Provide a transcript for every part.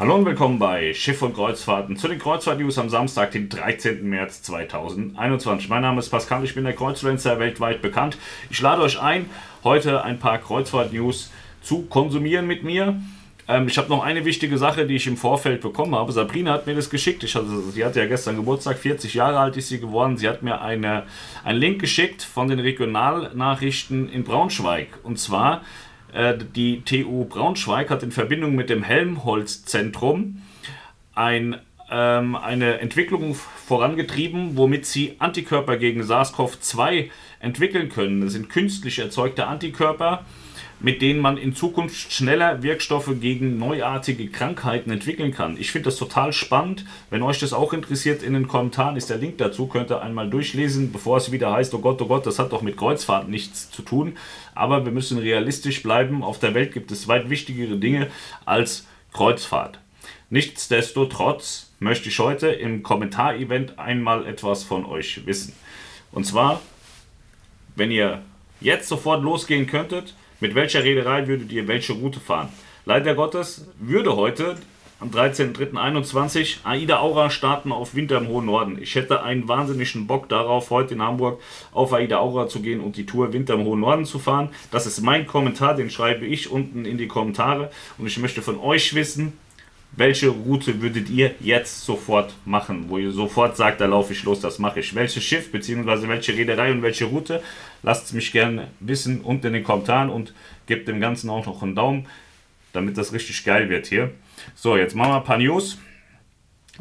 Hallo und willkommen bei Schiff und Kreuzfahrten zu den Kreuzfahrt-News am Samstag, den 13. März 2021. Mein Name ist Pascal, ich bin der Kreuzfluencer weltweit bekannt. Ich lade euch ein, heute ein paar Kreuzfahrt-News zu konsumieren mit mir. Ähm, ich habe noch eine wichtige Sache, die ich im Vorfeld bekommen habe. Sabrina hat mir das geschickt. Ich hatte, sie hatte ja gestern Geburtstag, 40 Jahre alt ist sie geworden. Sie hat mir eine, einen Link geschickt von den Regionalnachrichten in Braunschweig. Und zwar die TU Braunschweig hat in Verbindung mit dem Helmholtz-Zentrum ein, ähm, eine Entwicklung vorangetrieben, womit sie Antikörper gegen SARS-CoV-2 entwickeln können. Das sind künstlich erzeugte Antikörper, mit denen man in Zukunft schneller Wirkstoffe gegen neuartige Krankheiten entwickeln kann. Ich finde das total spannend. Wenn euch das auch interessiert, in den Kommentaren ist der Link dazu, könnt ihr einmal durchlesen, bevor es wieder heißt, oh Gott, oh Gott, das hat doch mit Kreuzfahrt nichts zu tun. Aber wir müssen realistisch bleiben. Auf der Welt gibt es weit wichtigere Dinge als Kreuzfahrt. Nichtsdestotrotz möchte ich heute im Kommentarevent einmal etwas von euch wissen. Und zwar, wenn ihr jetzt sofort losgehen könntet, mit welcher Reederei würdet ihr welche Route fahren? Leider Gottes würde heute am 13.03.21 Aida Aura starten auf Winter im hohen Norden. Ich hätte einen wahnsinnigen Bock darauf, heute in Hamburg auf Aida Aura zu gehen und die Tour Winter im hohen Norden zu fahren. Das ist mein Kommentar, den schreibe ich unten in die Kommentare und ich möchte von euch wissen, welche Route würdet ihr jetzt sofort machen, wo ihr sofort sagt, da laufe ich los, das mache ich. Welches Schiff, beziehungsweise welche Reederei und welche Route? Lasst es mich gerne wissen unten in den Kommentaren und gebt dem Ganzen auch noch einen Daumen, damit das richtig geil wird hier. So, jetzt machen wir ein paar News.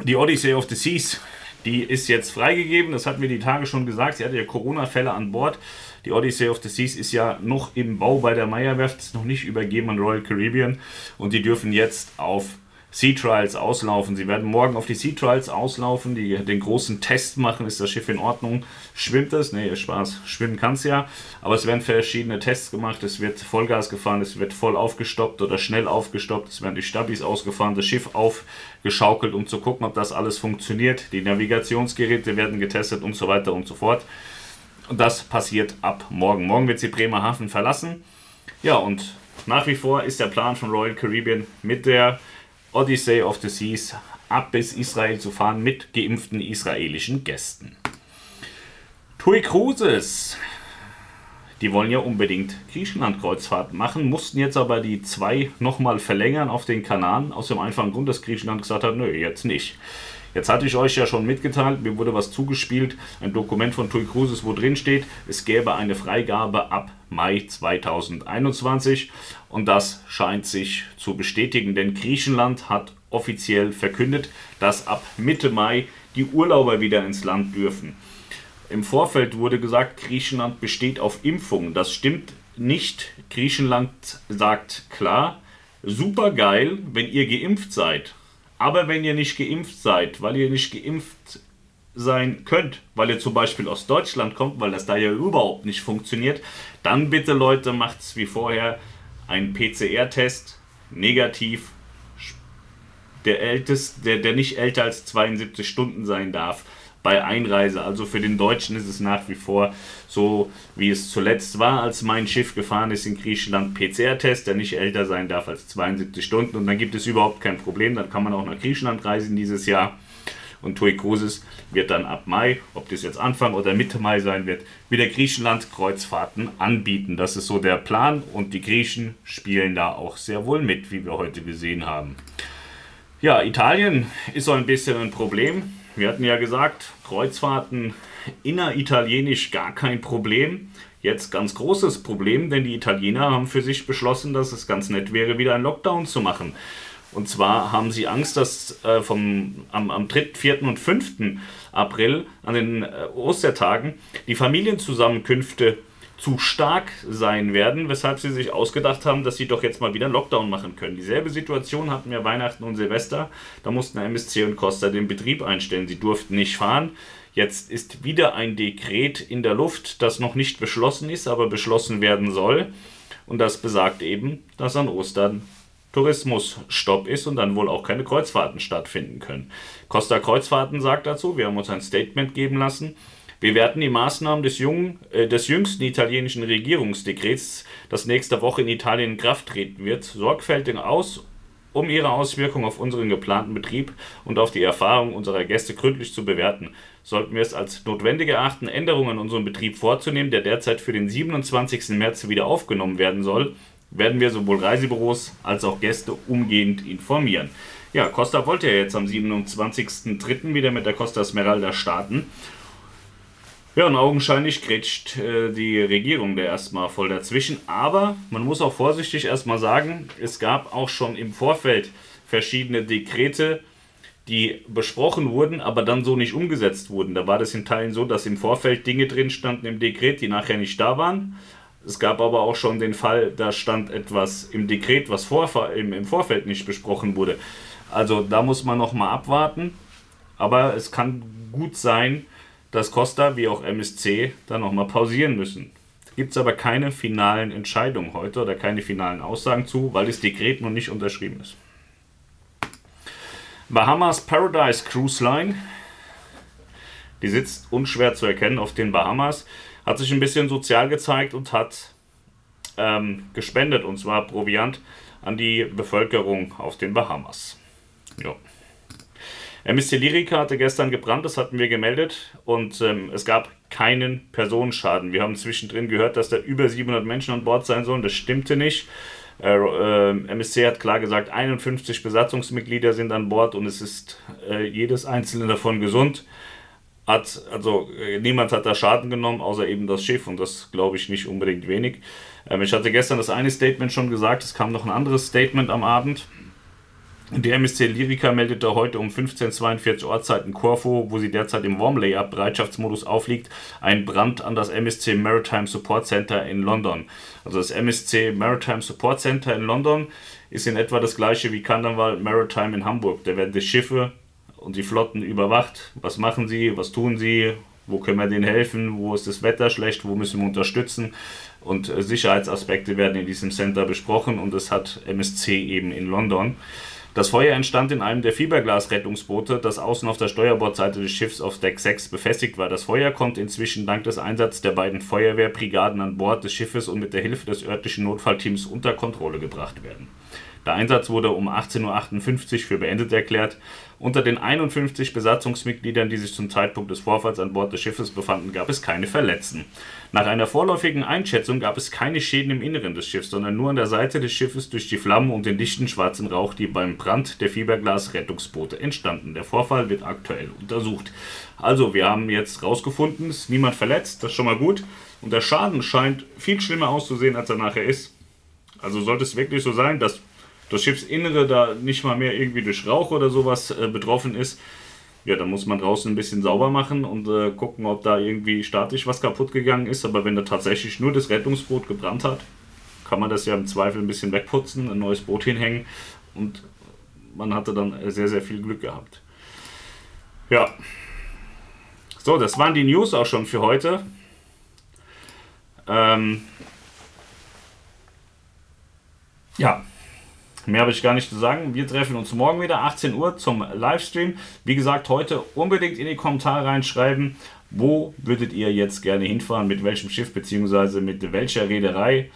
Die Odyssey of the Seas, die ist jetzt freigegeben, das hatten wir die Tage schon gesagt. Sie hatte ja Corona-Fälle an Bord. Die Odyssey of the Seas ist ja noch im Bau bei der Meyerwerft, ist noch nicht übergeben an Royal Caribbean und die dürfen jetzt auf Sea Trials auslaufen. Sie werden morgen auf die Sea Trials auslaufen, die den großen Test machen, ist das Schiff in Ordnung, schwimmt es? Nee, Spaß, schwimmen kann es ja, aber es werden verschiedene Tests gemacht, es wird Vollgas gefahren, es wird voll aufgestoppt oder schnell aufgestoppt, es werden die Stabis ausgefahren, das Schiff aufgeschaukelt, um zu gucken, ob das alles funktioniert, die Navigationsgeräte werden getestet und so weiter und so fort. Und das passiert ab morgen. Morgen wird sie Bremerhaven verlassen. Ja, und nach wie vor ist der Plan von Royal Caribbean mit der Odyssey of the Seas ab bis Israel zu fahren mit geimpften israelischen Gästen. TUI Cruises, die wollen ja unbedingt Griechenland-Kreuzfahrten machen, mussten jetzt aber die zwei nochmal verlängern auf den Kanaren, aus dem einfachen Grund, dass Griechenland gesagt hat, nö, jetzt nicht. Jetzt hatte ich euch ja schon mitgeteilt, mir wurde was zugespielt, ein Dokument von TUI Cruises, wo drin steht, es gäbe eine Freigabe ab Mai 2021 und das scheint sich zu bestätigen, denn Griechenland hat offiziell verkündet, dass ab Mitte Mai die Urlauber wieder ins Land dürfen. Im Vorfeld wurde gesagt, Griechenland besteht auf Impfungen. Das stimmt nicht. Griechenland sagt klar, super geil, wenn ihr geimpft seid. Aber wenn ihr nicht geimpft seid, weil ihr nicht geimpft sein könnt, weil ihr zum Beispiel aus Deutschland kommt, weil das da ja überhaupt nicht funktioniert, dann bitte Leute macht es wie vorher. Einen PCR-Test negativ, der, ältest, der, der nicht älter als 72 Stunden sein darf bei Einreise. Also für den Deutschen ist es nach wie vor so, wie es zuletzt war, als mein Schiff gefahren ist in Griechenland, PCR-Test, der nicht älter sein darf als 72 Stunden. Und dann gibt es überhaupt kein Problem. Dann kann man auch nach Griechenland reisen dieses Jahr. Und TUI Cruises wird dann ab Mai, ob das jetzt Anfang oder Mitte Mai sein wird, wieder Griechenland Kreuzfahrten anbieten. Das ist so der Plan und die Griechen spielen da auch sehr wohl mit, wie wir heute gesehen haben. Ja, Italien ist so ein bisschen ein Problem. Wir hatten ja gesagt, Kreuzfahrten inneritalienisch gar kein Problem. Jetzt ganz großes Problem, denn die Italiener haben für sich beschlossen, dass es ganz nett wäre, wieder einen Lockdown zu machen. Und zwar haben sie Angst, dass äh, vom, am, am 3., 4. und 5. April an den äh, Ostertagen die Familienzusammenkünfte zu stark sein werden, weshalb sie sich ausgedacht haben, dass sie doch jetzt mal wieder einen Lockdown machen können. Dieselbe Situation hatten wir Weihnachten und Silvester. Da mussten MSC und Costa den Betrieb einstellen. Sie durften nicht fahren. Jetzt ist wieder ein Dekret in der Luft, das noch nicht beschlossen ist, aber beschlossen werden soll. Und das besagt eben, dass an Ostern Tourismusstopp ist und dann wohl auch keine Kreuzfahrten stattfinden können. Costa Kreuzfahrten sagt dazu, wir haben uns ein Statement geben lassen, wir werten die Maßnahmen des, jungen, äh, des jüngsten italienischen Regierungsdekrets, das nächste Woche in Italien in Kraft treten wird, sorgfältig aus um ihre Auswirkungen auf unseren geplanten Betrieb und auf die Erfahrung unserer Gäste gründlich zu bewerten, sollten wir es als notwendig erachten, Änderungen in unserem Betrieb vorzunehmen, der derzeit für den 27. März wieder aufgenommen werden soll, werden wir sowohl Reisebüros als auch Gäste umgehend informieren. Ja, Costa wollte ja jetzt am 27.03. wieder mit der Costa Smeralda starten. Ja, und augenscheinlich grätscht äh, die Regierung da erstmal voll dazwischen. Aber man muss auch vorsichtig erstmal sagen, es gab auch schon im Vorfeld verschiedene Dekrete, die besprochen wurden, aber dann so nicht umgesetzt wurden. Da war das in Teilen so, dass im Vorfeld Dinge drin standen im Dekret, die nachher nicht da waren. Es gab aber auch schon den Fall, da stand etwas im Dekret, was vor, im, im Vorfeld nicht besprochen wurde. Also da muss man noch mal abwarten. Aber es kann gut sein, dass Costa wie auch MSC da noch mal pausieren müssen. Gibt es aber keine finalen Entscheidungen heute oder keine finalen Aussagen zu, weil das Dekret noch nicht unterschrieben ist. Bahamas Paradise Cruise Line, die sitzt unschwer zu erkennen auf den Bahamas, hat sich ein bisschen sozial gezeigt und hat ähm, gespendet, und zwar Proviant an die Bevölkerung auf den Bahamas. Ja. MSC Lyrica hatte gestern gebrannt, das hatten wir gemeldet und ähm, es gab keinen Personenschaden. Wir haben zwischendrin gehört, dass da über 700 Menschen an Bord sein sollen. Das stimmte nicht. Äh, äh, MSC hat klar gesagt, 51 Besatzungsmitglieder sind an Bord und es ist äh, jedes einzelne davon gesund. Hat, also äh, niemand hat da Schaden genommen, außer eben das Schiff und das glaube ich nicht unbedingt wenig. Ähm, ich hatte gestern das eine Statement schon gesagt, es kam noch ein anderes Statement am Abend. Die MSC Lyrica meldete heute um 15.42 Ortszeit in Corfu, wo sie derzeit im Warm Layup Bereitschaftsmodus aufliegt, einen Brand an das MSC Maritime Support Center in London. Also das MSC Maritime Support Center in London ist in etwa das gleiche wie Kandanwal Maritime in Hamburg. Da werden die Schiffe und die Flotten überwacht. Was machen sie? Was tun sie? Wo können wir denen helfen? Wo ist das Wetter schlecht? Wo müssen wir unterstützen? Und äh, Sicherheitsaspekte werden in diesem Center besprochen und das hat MSC eben in London. Das Feuer entstand in einem der Fiberglas-Rettungsboote, das außen auf der Steuerbordseite des Schiffs auf Deck 6 befestigt war. Das Feuer konnte inzwischen dank des Einsatzes der beiden Feuerwehrbrigaden an Bord des Schiffes und mit der Hilfe des örtlichen Notfallteams unter Kontrolle gebracht werden. Der Einsatz wurde um 18.58 Uhr für beendet erklärt. Unter den 51 Besatzungsmitgliedern, die sich zum Zeitpunkt des Vorfalls an Bord des Schiffes befanden, gab es keine Verletzten. Nach einer vorläufigen Einschätzung gab es keine Schäden im Inneren des Schiffs, sondern nur an der Seite des Schiffes durch die Flammen und den dichten schwarzen Rauch, die beim Brand der Fiberglas-Rettungsboote entstanden. Der Vorfall wird aktuell untersucht. Also, wir haben jetzt rausgefunden, es ist niemand verletzt, das ist schon mal gut. Und der Schaden scheint viel schlimmer auszusehen, als er nachher ist. Also sollte es wirklich so sein, dass das Schiffsinnere da nicht mal mehr irgendwie durch Rauch oder sowas äh, betroffen ist, ja, dann muss man draußen ein bisschen sauber machen und äh, gucken, ob da irgendwie statisch was kaputt gegangen ist. Aber wenn da tatsächlich nur das Rettungsboot gebrannt hat, kann man das ja im Zweifel ein bisschen wegputzen, ein neues Boot hinhängen und man hatte dann sehr, sehr viel Glück gehabt. Ja. So, das waren die News auch schon für heute. Ähm ja, Mehr habe ich gar nicht zu sagen. Wir treffen uns morgen wieder, 18 Uhr, zum Livestream. Wie gesagt, heute unbedingt in die Kommentare reinschreiben, wo würdet ihr jetzt gerne hinfahren, mit welchem Schiff bzw. mit welcher Reederei.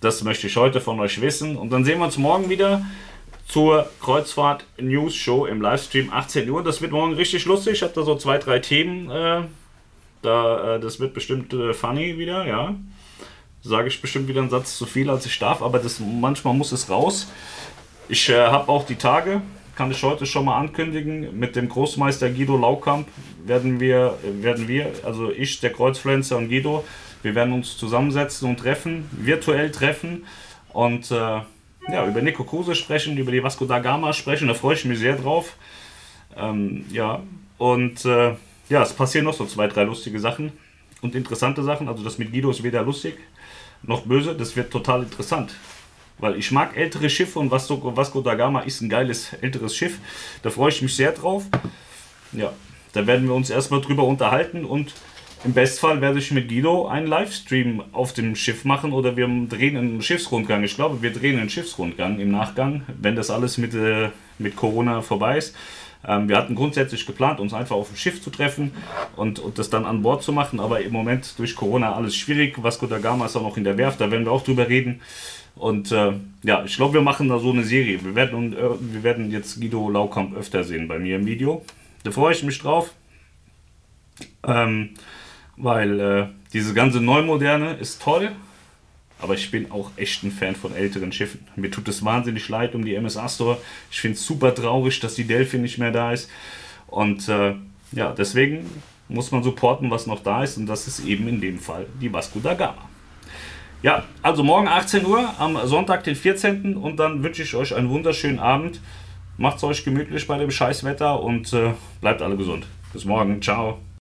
Das möchte ich heute von euch wissen. Und dann sehen wir uns morgen wieder zur Kreuzfahrt News Show im Livestream 18 Uhr. Das wird morgen richtig lustig. Ich habe da so zwei, drei Themen. Äh, da, äh, das wird bestimmt äh, funny wieder, ja sage ich bestimmt wieder einen Satz zu viel, als ich darf, aber das, manchmal muss es raus. Ich äh, habe auch die Tage, kann ich heute schon mal ankündigen, mit dem Großmeister Guido Laukamp werden wir, werden wir, also ich, der Kreuzpflanzer und Guido, wir werden uns zusammensetzen und treffen, virtuell treffen und äh, ja, über Nico Kruse sprechen, über die Vasco da Gama sprechen, da freue ich mich sehr drauf. Ähm, ja, und äh, ja, es passieren noch so zwei, drei lustige Sachen und interessante Sachen. Also das mit Guido ist weder lustig noch böse, das wird total interessant. Weil ich mag ältere Schiffe und Vasco, da Gama ist ein geiles älteres Schiff. Da freue ich mich sehr drauf. Ja, da werden wir uns erstmal drüber unterhalten und im Bestfall werde ich mit Guido einen Livestream auf dem Schiff machen oder wir drehen einen Schiffsrundgang. Ich glaube, wir drehen einen Schiffsrundgang im Nachgang, wenn das alles mit, äh, mit Corona vorbei ist. Ähm, wir hatten grundsätzlich geplant, uns einfach auf dem Schiff zu treffen und, und das dann an Bord zu machen, aber im Moment durch Corona alles schwierig. Vasco da Gama ist auch noch in der Werft, da werden wir auch drüber reden. Und äh, ja, ich glaube, wir machen da so eine Serie. Wir werden, äh, wir werden jetzt Guido Laukamp öfter sehen bei mir im Video. Da freue ich mich drauf. Ähm, weil äh, diese ganze Neumoderne ist toll, aber ich bin auch echt ein Fan von älteren Schiffen. Mir tut es wahnsinnig leid um die MS Astor. Ich finde es super traurig, dass die Delphin nicht mehr da ist. Und äh, ja, deswegen muss man supporten, was noch da ist. Und das ist eben in dem Fall die Vasco da Gama. Ja, also morgen 18 Uhr am Sonntag, den 14. Und dann wünsche ich euch einen wunderschönen Abend. Macht es euch gemütlich bei dem Scheißwetter und äh, bleibt alle gesund. Bis morgen. Ciao.